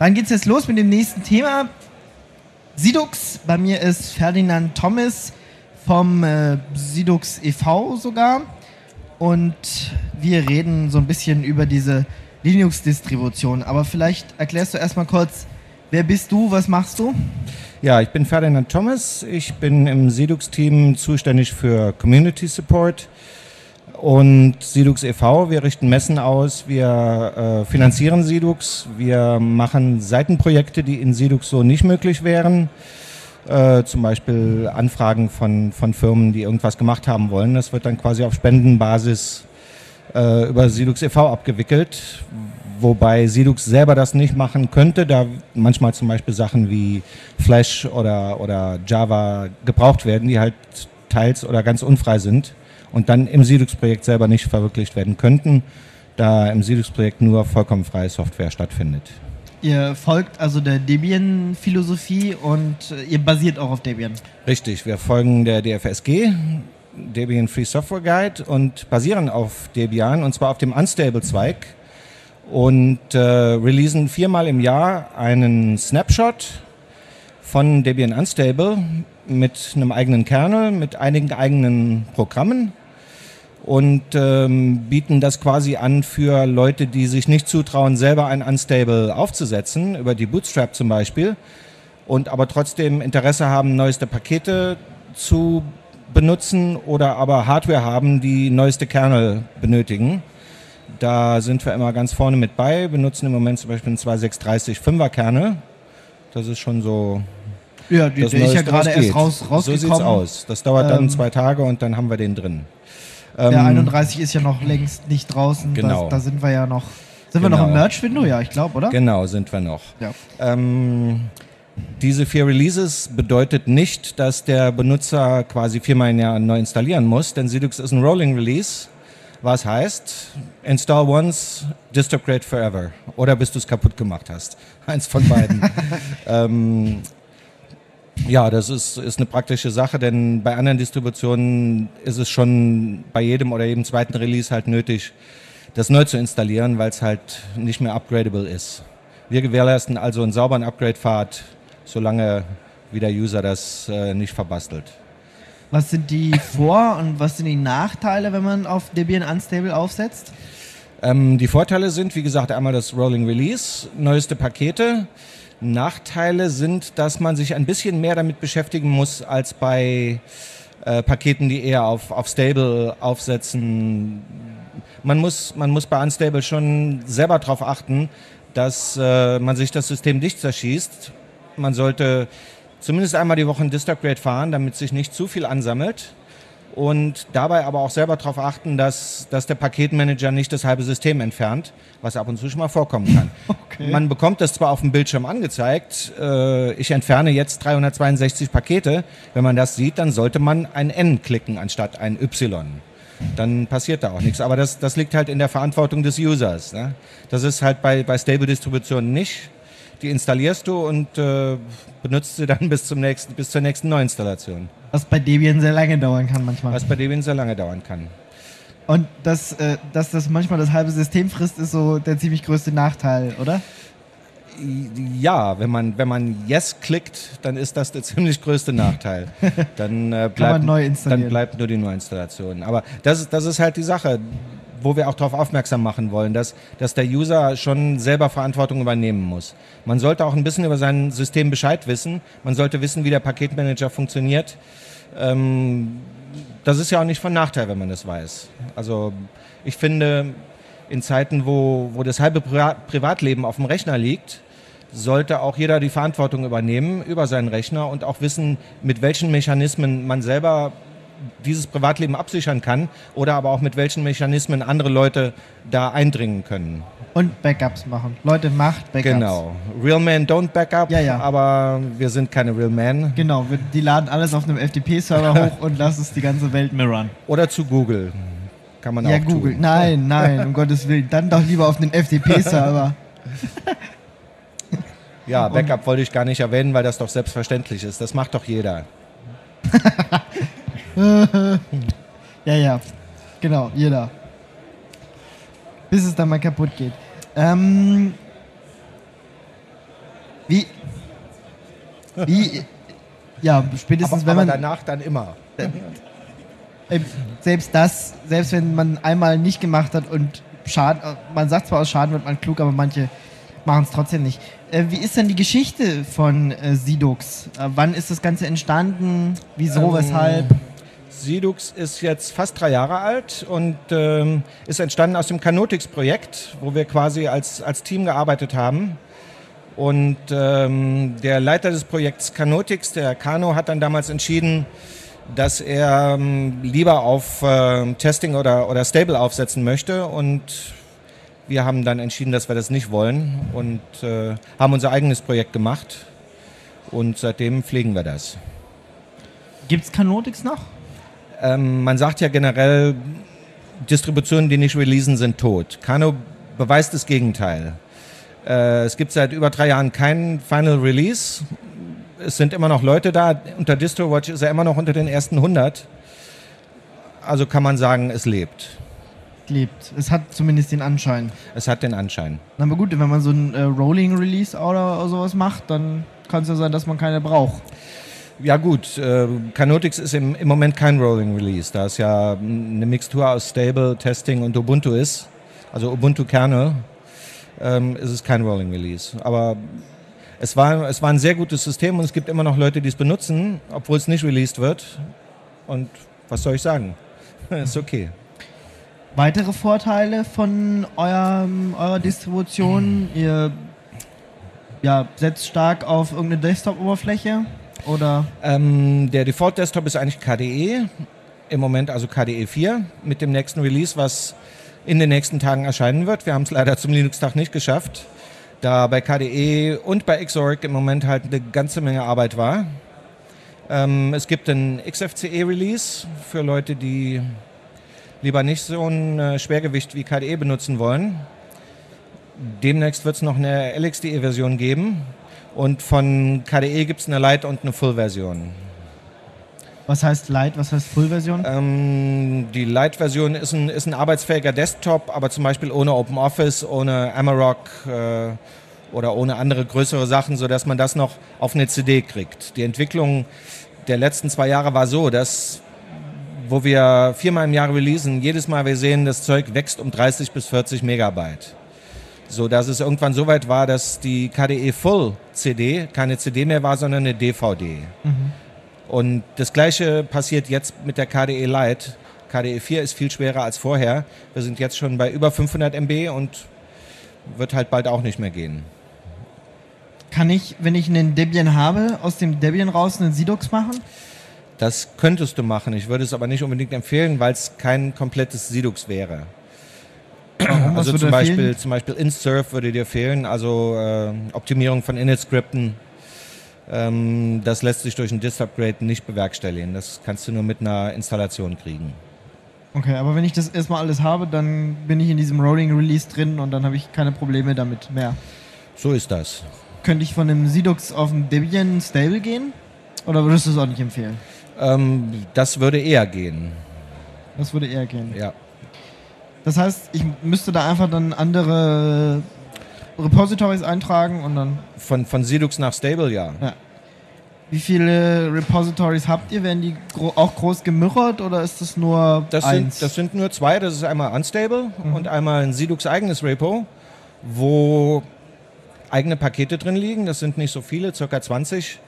Dann geht's jetzt los mit dem nächsten Thema. Sidux, bei mir ist Ferdinand Thomas vom äh, Sidux e.V. sogar. Und wir reden so ein bisschen über diese Linux-Distribution. Aber vielleicht erklärst du erstmal kurz, wer bist du, was machst du? Ja, ich bin Ferdinand Thomas. Ich bin im Sidux-Team zuständig für Community Support und Sidux e.V. Wir richten Messen aus, wir äh, finanzieren Sidux, wir machen Seitenprojekte, die in Sidux so nicht möglich wären. Äh, zum Beispiel Anfragen von, von Firmen, die irgendwas gemacht haben wollen. Das wird dann quasi auf Spendenbasis äh, über Sidux e.V. abgewickelt, wobei Sidux selber das nicht machen könnte, da manchmal zum Beispiel Sachen wie Flash oder, oder Java gebraucht werden, die halt teils oder ganz unfrei sind und dann im Sidux-Projekt selber nicht verwirklicht werden könnten, da im Sidux-Projekt nur vollkommen freie Software stattfindet. Ihr folgt also der Debian-Philosophie und äh, ihr basiert auch auf Debian. Richtig, wir folgen der DFSG, Debian Free Software Guide und basieren auf Debian und zwar auf dem Unstable-Zweig und äh, releasen viermal im Jahr einen Snapshot von Debian Unstable mit einem eigenen Kernel, mit einigen eigenen Programmen und ähm, bieten das quasi an für Leute, die sich nicht zutrauen, selber ein Unstable aufzusetzen, über die Bootstrap zum Beispiel, und aber trotzdem Interesse haben, neueste Pakete zu benutzen oder aber Hardware haben, die neueste Kernel benötigen. Da sind wir immer ganz vorne mit bei, benutzen im Moment zum Beispiel einen 2630 5er Kernel. Das ist schon so. Ja, die, der ist ja gerade erst raus, rausgekommen. So sieht's aus. Das dauert dann ähm, zwei Tage und dann haben wir den drin. Der ähm, 31 ist ja noch längst nicht draußen. Genau. Da, da sind wir ja noch. Sind genau. wir noch im genau. Merch-Window? Ja, ich glaube, oder? Genau, sind wir noch. Ja. Ähm, diese vier Releases bedeutet nicht, dass der Benutzer quasi viermal im Jahr neu installieren muss, denn Sidux ist ein Rolling Release, was heißt, install once, distrograde forever. Oder bis du es kaputt gemacht hast. Eins von beiden. ähm, ja, das ist, ist eine praktische Sache, denn bei anderen Distributionen ist es schon bei jedem oder jedem zweiten Release halt nötig, das neu zu installieren, weil es halt nicht mehr upgradable ist. Wir gewährleisten also einen sauberen Upgrade-Pfad, solange wie der User das äh, nicht verbastelt. Was sind die Vor- und was sind die Nachteile, wenn man auf Debian Unstable aufsetzt? Ähm, die Vorteile sind, wie gesagt, einmal das Rolling Release, neueste Pakete. Nachteile sind, dass man sich ein bisschen mehr damit beschäftigen muss als bei äh, Paketen, die eher auf, auf Stable aufsetzen. Man muss, man muss bei Unstable schon selber darauf achten, dass äh, man sich das System nicht zerschießt. Man sollte zumindest einmal die Woche ein Distrograde fahren, damit sich nicht zu viel ansammelt und dabei aber auch selber darauf achten, dass, dass der Paketmanager nicht das halbe System entfernt, was ab und zu schon mal vorkommen kann. Okay. Man bekommt das zwar auf dem Bildschirm angezeigt, äh, ich entferne jetzt 362 Pakete. Wenn man das sieht, dann sollte man ein N klicken anstatt ein Y. Dann passiert da auch nichts. Aber das, das liegt halt in der Verantwortung des Users. Ne? Das ist halt bei, bei Stable-Distributionen nicht die installierst du und äh, benutzt sie dann bis, zum nächsten, bis zur nächsten Neuinstallation. Was bei Debian sehr lange dauern kann manchmal. Was bei Debian sehr lange dauern kann. Und das, äh, dass das manchmal das halbe System frisst, ist so der ziemlich größte Nachteil, oder? Ja, wenn man, wenn man Yes klickt, dann ist das der ziemlich größte Nachteil. Dann, äh, bleibt, dann bleibt nur die Neuinstallation. Aber das, das ist halt die Sache wo wir auch darauf aufmerksam machen wollen, dass, dass der User schon selber Verantwortung übernehmen muss. Man sollte auch ein bisschen über sein System Bescheid wissen. Man sollte wissen, wie der Paketmanager funktioniert. Ähm, das ist ja auch nicht von Nachteil, wenn man das weiß. Also ich finde, in Zeiten, wo, wo das halbe Privatleben auf dem Rechner liegt, sollte auch jeder die Verantwortung übernehmen über seinen Rechner und auch wissen, mit welchen Mechanismen man selber dieses Privatleben absichern kann oder aber auch mit welchen Mechanismen andere Leute da eindringen können. Und Backups machen. Leute, macht Backups. Genau. Real Men don't Backup, ja, ja. aber wir sind keine Real Men. Genau, wir, die laden alles auf einem FTP-Server hoch und lassen es die ganze Welt mirrorn. Oder zu Google. Kann man ja, auch Google. Tun. Nein, nein, um Gottes Willen. Dann doch lieber auf den FTP-Server. ja, Backup wollte ich gar nicht erwähnen, weil das doch selbstverständlich ist. Das macht doch jeder. ja, ja. Genau, jeder. Bis es dann mal kaputt geht. Ähm, Wie, wie, ja, spätestens aber, wenn man danach dann immer. äh, selbst das, selbst wenn man einmal nicht gemacht hat und Schaden, man sagt zwar aus Schaden wird man klug, aber manche machen es trotzdem nicht. Äh, wie ist denn die Geschichte von äh, Sidux? Wann ist das Ganze entstanden? Wieso, Ähm, weshalb? Sidux ist jetzt fast drei Jahre alt und ähm, ist entstanden aus dem Canotix-Projekt, wo wir quasi als, als Team gearbeitet haben. Und ähm, der Leiter des Projekts Canotix, der Kano, hat dann damals entschieden, dass er ähm, lieber auf ähm, Testing oder, oder Stable aufsetzen möchte. Und wir haben dann entschieden, dass wir das nicht wollen und äh, haben unser eigenes Projekt gemacht. Und seitdem pflegen wir das. Gibt es Canotix noch? Ähm, man sagt ja generell, Distributionen, die nicht releasen, sind tot. Kano beweist das Gegenteil. Äh, es gibt seit über drei Jahren keinen Final Release. Es sind immer noch Leute da. Unter DistroWatch ist er immer noch unter den ersten 100. Also kann man sagen, es lebt. Lebt. Es hat zumindest den Anschein. Es hat den Anschein. Na aber gut, wenn man so ein äh, Rolling Release oder sowas macht, dann kann es ja sein, dass man keine braucht. Ja gut, äh, Canotix ist im, im Moment kein Rolling Release, da es ja eine Mixtur aus Stable, Testing und Ubuntu ist, also Ubuntu Kernel, ähm, ist es kein Rolling Release. Aber es war, es war ein sehr gutes System und es gibt immer noch Leute, die es benutzen, obwohl es nicht released wird. Und was soll ich sagen? ist okay. Weitere Vorteile von eurem, eurer Distribution? Ihr ja, setzt stark auf irgendeine Desktop-Oberfläche oder Ähm, der Default Desktop ist eigentlich KDE, im Moment also KDE 4 mit dem nächsten Release, was in den nächsten Tagen erscheinen wird. Wir haben es leider zum Linux-Tag nicht geschafft, da bei KDE und bei Xorg im Moment halt eine ganze Menge Arbeit war. Ähm, es gibt ein XFCE-Release für Leute, die lieber nicht so ein äh, Schwergewicht wie KDE benutzen wollen. Demnächst wird es noch eine LXDE-Version geben. Und von KDE gibt es eine Light- und eine Full-Version. was heißt Light, was heißt Full-Version? Ähm, die Light-Version ist ein, ist ein arbeitsfähiger Desktop, aber zum Beispiel ohne OpenOffice, ohne Amarok äh, oder ohne andere größere Sachen, sodass man das noch auf eine CD kriegt. Die Entwicklung der letzten zwei Jahre war so, dass wo wir viermal im Jahr releasen, jedes Mal wir sehen, das Zeug wächst um 30 bis 40 Megabyte. So dass es irgendwann so weit war, dass die KDE Full CD keine CD mehr war, sondern eine DVD. Und das gleiche passiert jetzt mit der KDE Lite. KDE 4 ist viel schwerer als vorher. Wir sind jetzt schon bei über 500 MB und wird halt bald auch nicht mehr gehen. Kann ich, wenn ich einen Debian habe, aus dem Debian raus einen Sidux machen? Das könntest du machen. Ich würde es aber nicht unbedingt empfehlen, weil es kein komplettes Sidux wäre. Warum? Also zum Beispiel, fehlen? zum Beispiel InSurf würde dir fehlen, also äh, Optimierung von Init-Skripten. Ähm, das lässt sich durch ein Dist-Upgrade nicht bewerkstelligen. Das kannst du nur mit einer Installation kriegen. Okay, aber wenn ich das erstmal alles habe, dann bin ich in diesem Rolling Release drin und dann habe ich keine Probleme damit mehr. So ist das. Könnte ich von einem Sidux auf ein Debian Stable gehen? Oder würdest du es auch nicht empfehlen? Ähm, das würde eher gehen. Das würde eher gehen. Ja. Das heißt, ich müsste da einfach dann andere Repositories eintragen und dann. Von, von Sidux nach Stable, ja. Ja. Wie viele Repositories habt ihr? Werden die gro auch groß gemürret oder ist das nur Das eins? sind, das sind nur zwei. Das ist einmal Unstable und einmal ein Sidux eigenes Repo, wo eigene Pakete drin liegen. Das sind nicht so viele, circa 20.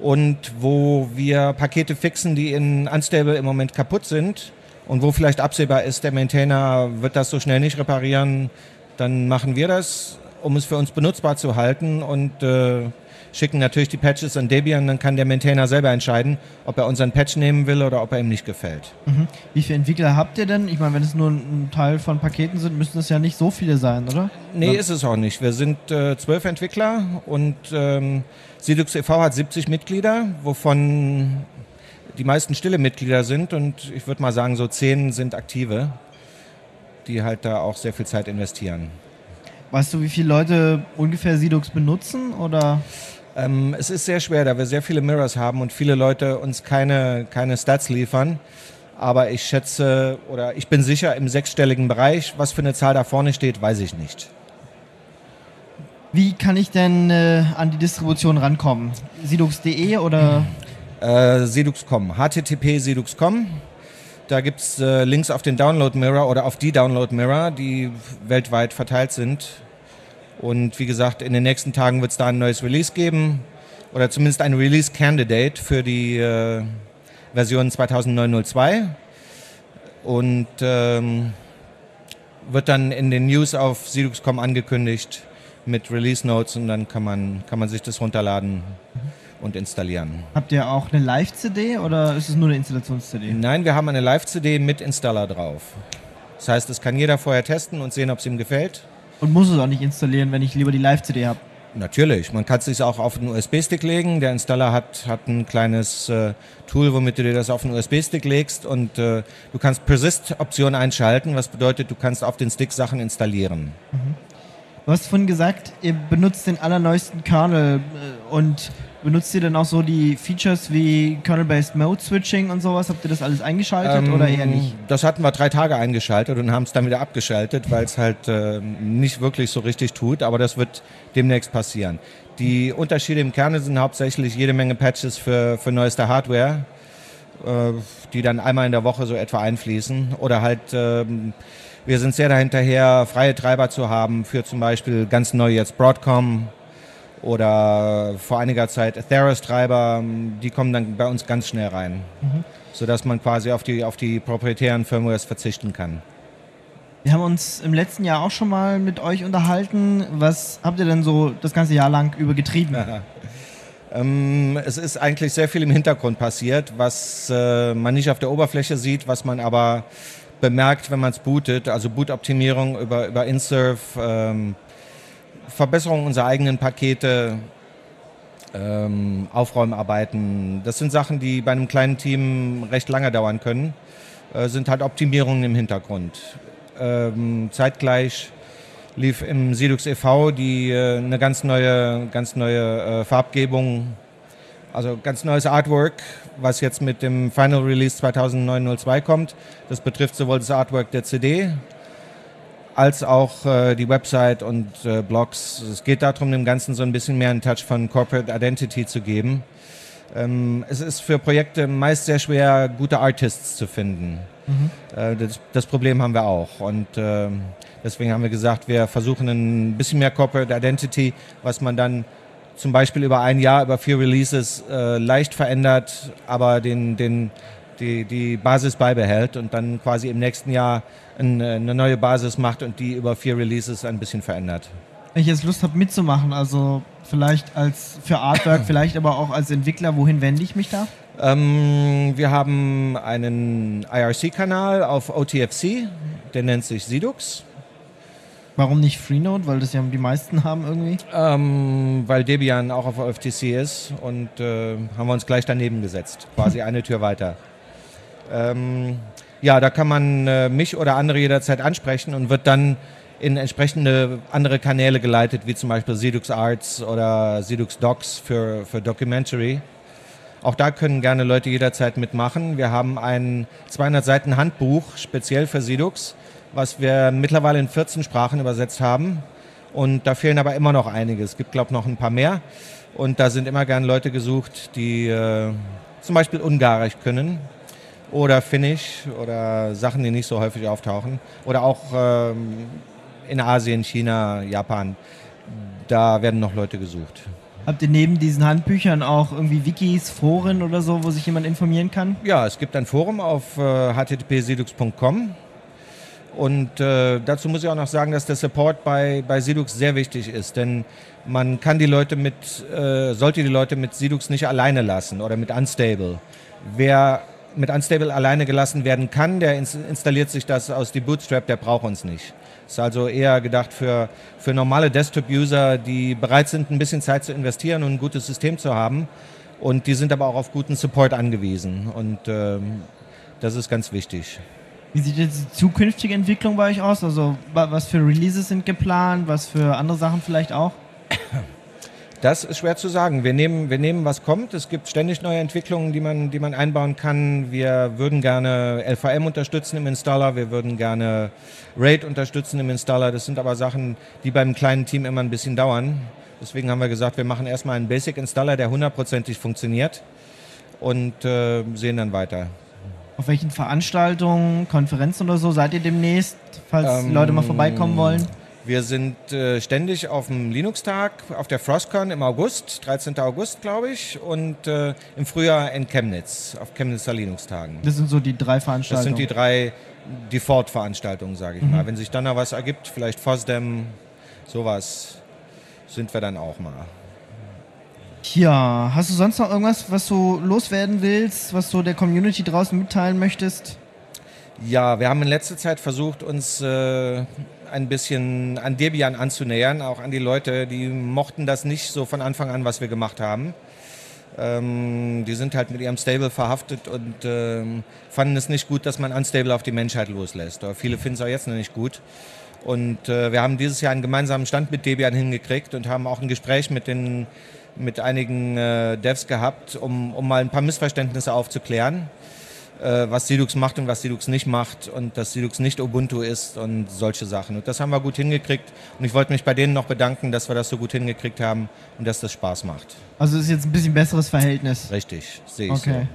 Und wo wir Pakete fixen, die in Unstable im Moment kaputt sind und wo vielleicht absehbar ist, der Maintainer wird das so schnell nicht reparieren, dann machen wir das, um es für uns benutzbar zu halten und äh, schicken natürlich die Patches an Debian. Dann kann der Maintainer selber entscheiden, ob er unseren Patch nehmen will oder ob er ihm nicht gefällt. Mhm. Wie viele Entwickler habt ihr denn? Ich meine, wenn es nur ein Teil von Paketen sind, müssen es ja nicht so viele sein, oder? Nee, Ja. ist es auch nicht. Wir sind äh, zwölf Entwickler und ähm, Sidux e.V. hat 70 Mitglieder, wovon die meisten stille Mitglieder sind und ich würde mal sagen, so zehn sind aktive, die halt da auch sehr viel Zeit investieren. Weißt du, wie viele Leute ungefähr Sidux benutzen? Oder? Ähm, es ist sehr schwer, da wir sehr viele Mirrors haben und viele Leute uns keine, keine Stats liefern. Aber ich schätze oder ich bin sicher im sechsstelligen Bereich. Was für eine Zahl da vorne steht, weiß ich nicht. Wie kann ich denn äh, an die Distribution rankommen? Sidux.de oder? Äh, Sidux.com, http Sidux.com. Da gibt es äh, Links auf den Download Mirror oder auf die Download Mirror, die weltweit verteilt sind. Und wie gesagt, in den nächsten Tagen wird es da ein neues Release geben oder zumindest ein Release Candidate für die äh, Version 2009-02 und ähm, wird dann in den News auf Sidux.com angekündigt mit Release Notes und dann kann man, kann man sich das runterladen und installieren. Habt ihr auch eine Live-CD oder ist es nur eine Installations-CD? Nein, wir haben eine Live-CD mit Installer drauf. Das heißt, das kann jeder vorher testen und sehen, ob es ihm gefällt. Und muss es auch nicht installieren, wenn ich lieber die Live-CD habe? Natürlich, man kann es sich auch auf einen USB-Stick legen. Der Installer hat, hat ein kleines äh, Tool, womit du dir das auf einen USB-Stick legst und äh, du kannst Persist-Option einschalten, was bedeutet, du kannst auf den Stick Sachen installieren. Mhm. Du hast vorhin gesagt, ihr benutzt den allerneuesten Kernel äh, und benutzt ihr dann auch so die Features wie Kernel-Based Mode Switching und sowas? Habt ihr das alles eingeschaltet ähm, oder eher nicht? Das hatten wir drei Tage eingeschaltet und haben es dann wieder abgeschaltet, weil es halt äh, nicht wirklich so richtig tut, aber das wird demnächst passieren. Die Unterschiede im Kernel sind hauptsächlich jede Menge Patches für, für neueste Hardware, äh, die dann einmal in der Woche so etwa einfließen oder halt ähm, wir sind sehr dahinterher, freie Treiber zu haben für zum Beispiel ganz neu jetzt Broadcom oder vor einiger Zeit Ethereus-Treiber. Die kommen dann bei uns ganz schnell rein, mhm. sodass man quasi auf die, auf die proprietären Firmwares verzichten kann. Wir haben uns im letzten Jahr auch schon mal mit euch unterhalten. Was habt ihr denn so das ganze Jahr lang über getrieben? ähm, es ist eigentlich sehr viel im Hintergrund passiert, was äh, man nicht auf der Oberfläche sieht, was man aber bemerkt, wenn man es bootet. Also Bootoptimierung über, über InSurf, ähm, Verbesserung unserer eigenen Pakete, ähm, Aufräumarbeiten. Das sind Sachen, die bei einem kleinen Team recht lange dauern können. Äh, sind halt Optimierungen im Hintergrund. Ähm, zeitgleich lief im Sidux e.V. die äh, eine ganz neue, ganz neue äh, Farbgebung also ganz neues Artwork, was jetzt mit dem Final Release 2009-02 kommt. Das betrifft sowohl das Artwork der CD als auch äh, die Website und äh, Blogs. Es geht darum, dem Ganzen so ein bisschen mehr einen Touch von Corporate Identity zu geben. Ähm, es ist für Projekte meist sehr schwer, gute Artists zu finden. Mhm. Äh, das, das, Problem haben wir auch. Und ähm, deswegen haben wir gesagt, wir versuchen ein bisschen mehr Corporate Identity, was man dann zum Beispiel über ein Jahr, über vier Releases äh, leicht verändert, aber den, den, die, die Basis beibehält und dann quasi im nächsten Jahr ein, eine neue Basis macht und die über vier Releases ein bisschen verändert. Wenn ich jetzt Lust habe mitzumachen, also vielleicht als für Artwork, vielleicht aber auch als Entwickler, wohin wende ich mich da? Ähm, wir haben einen IRC-Kanal auf OTFC, der nennt sich Sidux. Warum nicht Freenode? Weil das ja die meisten haben irgendwie? Ähm, weil Debian auch auf OFTC ist und äh, haben wir uns gleich daneben gesetzt. Quasi eine Tür weiter. Ähm, ja, da kann man äh, mich oder andere jederzeit ansprechen und wird dann in entsprechende andere Kanäle geleitet, wie zum Beispiel Sidux Arts oder Sidux Docs für, für Documentary. Auch da können gerne Leute jederzeit mitmachen. Wir haben ein 200 Seiten Handbuch speziell für Sidux was wir mittlerweile in 14 Sprachen übersetzt haben. Und da fehlen aber immer noch einige. Es gibt, glaube ich, noch ein paar mehr. Und da sind immer gern Leute gesucht, die äh, zum Beispiel Ungarisch können oder Finnisch oder Sachen, die nicht so häufig auftauchen. Oder auch ähm, in Asien, China, Japan. Da werden noch Leute gesucht. Habt ihr neben diesen Handbüchern auch irgendwie Wikis, Foren oder so, wo sich jemand informieren kann? Ja, es gibt ein Forum auf äh, http-sedux.com und äh, dazu muss ich auch noch sagen, dass der Support bei, bei Sidux sehr wichtig ist, denn man kann die Leute mit, äh, sollte die Leute mit Sidux nicht alleine lassen oder mit Unstable. Wer mit Unstable alleine gelassen werden kann, der ins installiert sich das aus die Bootstrap, der braucht uns nicht. Ist also eher gedacht für, für normale Desktop-User, die bereit sind, ein bisschen Zeit zu investieren und ein gutes System zu haben. Und die sind aber auch auf guten Support angewiesen. Und ähm, das ist ganz wichtig. Wie sieht jetzt die zukünftige Entwicklung bei euch aus? Also was für Releases sind geplant, was für andere Sachen vielleicht auch? Das ist schwer zu sagen. Wir nehmen, wir nehmen, was kommt. Es gibt ständig neue Entwicklungen, die man, die man einbauen kann. Wir würden gerne LVM unterstützen im Installer. Wir würden gerne RAID unterstützen im Installer. Das sind aber Sachen, die beim kleinen Team immer ein bisschen dauern. Deswegen haben wir gesagt, wir machen erstmal einen Basic Installer, der hundertprozentig funktioniert und äh, sehen dann weiter. Auf welchen Veranstaltungen, Konferenzen oder so seid ihr demnächst, falls ähm, Leute mal vorbeikommen wollen? Wir sind äh, ständig auf dem Linux-Tag, auf der Frostcon im August, 13. August, glaube ich, und äh, im Frühjahr in Chemnitz, auf Chemnitzer Linux-Tagen. Das sind so die drei Veranstaltungen? Das sind die drei Default-Veranstaltungen, sage ich mhm. mal. Wenn sich dann noch was ergibt, vielleicht FOSDEM, sowas, sind wir dann auch mal. Ja, hast du sonst noch irgendwas, was du loswerden willst, was du der Community draußen mitteilen möchtest? Ja, wir haben in letzter Zeit versucht, uns äh, ein bisschen an Debian anzunähern, auch an die Leute, die mochten das nicht so von Anfang an, was wir gemacht haben. Ähm, die sind halt mit ihrem Stable verhaftet und ähm, fanden es nicht gut, dass man Unstable auf die Menschheit loslässt. Aber viele finden es auch jetzt noch nicht gut. Und äh, wir haben dieses Jahr einen gemeinsamen Stand mit Debian hingekriegt und haben auch ein Gespräch mit den mit einigen äh, Devs gehabt, um, um mal ein paar Missverständnisse aufzuklären, was Sidux macht und was Sidux nicht macht und dass Sidux nicht Ubuntu ist und solche Sachen. Und das haben wir gut hingekriegt und ich wollte mich bei denen noch bedanken, dass wir das so gut hingekriegt haben und dass das Spaß macht. Also ist jetzt ein bisschen besseres Verhältnis. Richtig, sehe ich okay. so.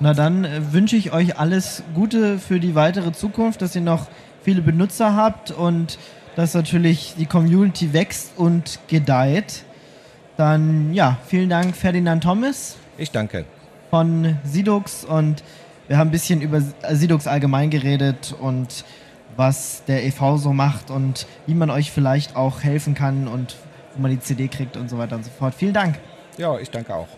Na dann äh, wünsche ich euch alles Gute für die weitere Zukunft, dass ihr noch viele Benutzer habt und dass natürlich die Community wächst und gedeiht. Dann ja, vielen Dank Ferdinand Thomas. Ich danke. Von Sidux und wir haben ein bisschen über Sidux allgemein geredet und was der e.V. so macht und wie man euch vielleicht auch helfen kann und wo man die CD kriegt und so weiter und so fort. Vielen Dank. Ja, ich danke auch.